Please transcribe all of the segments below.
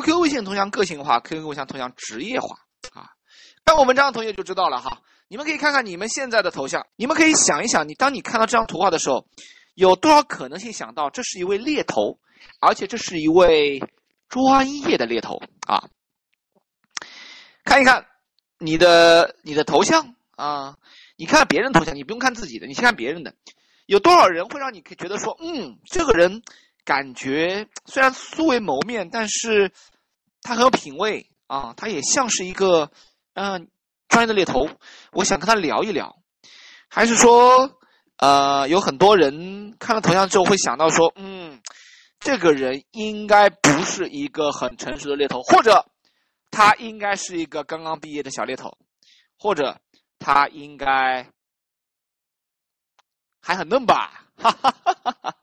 QQ 微信头像个性化，QQ 头像头像职业化啊。看我文章的同学就知道了哈。你们可以看看你们现在的头像，你们可以想一想，你当你看到这张图画的时候，有多少可能性想到这是一位猎头，而且这是一位专业的猎头啊？看一看你的你的头像啊，你看别人头像，你不用看自己的，你先看别人的，有多少人会让你觉得说，嗯，这个人感觉虽然素未谋面，但是他很有品位啊，他也像是一个嗯。专业的猎头，我想跟他聊一聊，还是说，呃，有很多人看了头像之后会想到说，嗯，这个人应该不是一个很成熟的猎头，或者他应该是一个刚刚毕业的小猎头，或者他应该还很嫩吧，哈哈哈哈哈哈，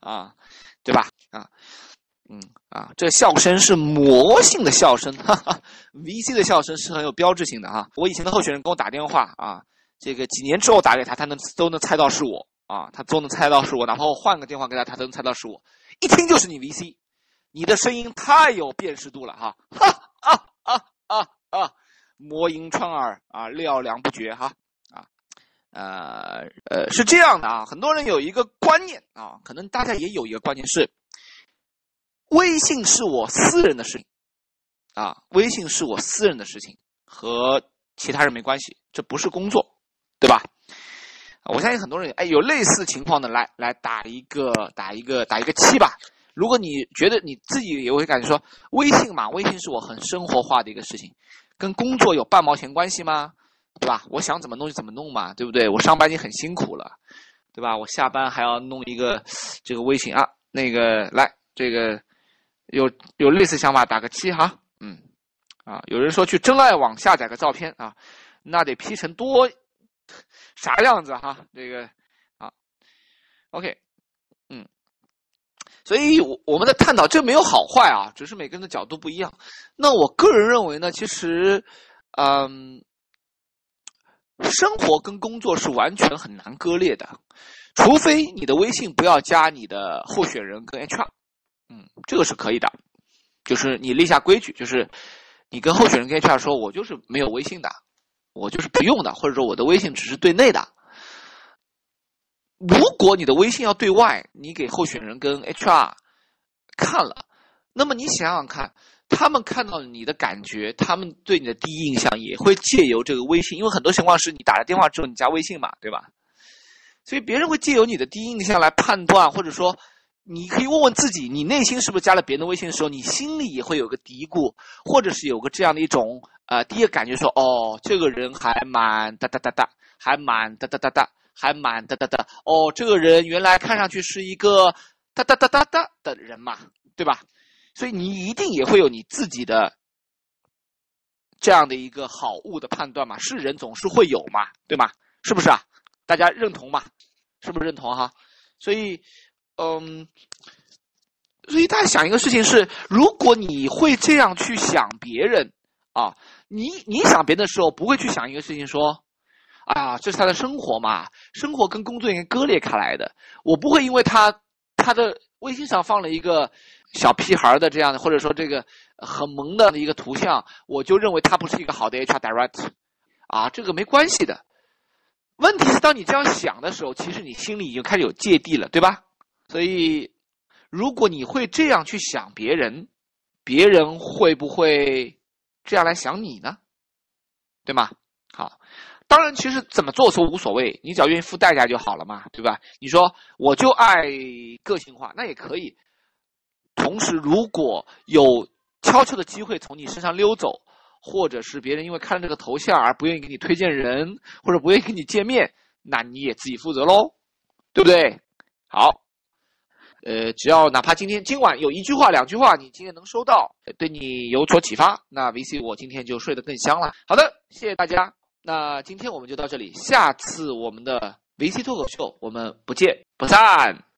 啊，对吧？啊。嗯啊，这笑声是魔性的笑声，哈哈，VC 的笑声是很有标志性的哈。我以前的候选人跟我打电话啊，这个几年之后打给他，他能都能猜到是我啊，他都能猜到是我，哪怕我换个电话给他，他都能猜到是我，一听就是你 VC，你的声音太有辨识度了哈，哈啊啊啊啊，魔音穿耳啊，料凉不绝哈，呃呃是这样的啊，很多人有一个观念啊，可能大家也有一个观念是。微信是我私人的事情，啊，微信是我私人的事情，和其他人没关系，这不是工作，对吧？我相信很多人，哎，有类似情况的，来来打一个打一个打一个七吧。如果你觉得你自己也会感觉说，微信嘛，微信是我很生活化的一个事情，跟工作有半毛钱关系吗？对吧？我想怎么弄就怎么弄嘛，对不对？我上班已经很辛苦了，对吧？我下班还要弄一个这个微信啊，那个来这个。有有类似想法，打个七哈，嗯，啊，有人说去真爱网下载个照片啊，那得 P 成多啥样子哈？这个啊，OK，嗯，所以我我们在探讨这没有好坏啊，只是每个人的角度不一样。那我个人认为呢，其实，嗯，生活跟工作是完全很难割裂的，除非你的微信不要加你的候选人跟 HR。嗯，这个是可以的，就是你立下规矩，就是你跟候选人跟 HR 说，我就是没有微信的，我就是不用的，或者说我的微信只是对内的。如果你的微信要对外，你给候选人跟 HR 看了，那么你想想看，他们看到你的感觉，他们对你的第一印象也会借由这个微信，因为很多情况是你打了电话之后你加微信嘛，对吧？所以别人会借由你的第一印象来判断，或者说。你可以问问自己，你内心是不是加了别人的微信的时候，你心里也会有个嘀咕，或者是有个这样的一种呃第一个感觉，说哦，这个人还蛮哒哒哒哒，还蛮哒哒哒哒，还蛮哒哒哒。哦，这个人原来看上去是一个哒哒哒哒哒的人嘛，对吧？所以你一定也会有你自己的这样的一个好物的判断嘛，是人总是会有嘛，对吗？是不是啊？大家认同吗？是不是认同哈？所以。嗯，所以大家想一个事情是：如果你会这样去想别人啊，你你想别人的时候，不会去想一个事情说，啊，这是他的生活嘛，生活跟工作应该割裂开来的。我不会因为他他的微信上放了一个小屁孩的这样的，或者说这个很萌的一个图像，我就认为他不是一个好的 HR Direct，啊，这个没关系的。问题是，当你这样想的时候，其实你心里已经开始有芥蒂了，对吧？所以，如果你会这样去想别人，别人会不会这样来想你呢？对吗？好，当然，其实怎么做都无所谓，你只要愿意付代价就好了嘛，对吧？你说我就爱个性化，那也可以。同时，如果有悄悄的机会从你身上溜走，或者是别人因为看了这个头像而不愿意给你推荐人，或者不愿意跟你见面，那你也自己负责喽，对不对？好。呃，只要哪怕今天今晚有一句话、两句话，你今天能收到，对你有所启发，那 VC 我今天就睡得更香了。好的，谢谢大家。那今天我们就到这里，下次我们的 VC 脱口秀，我们不见不散。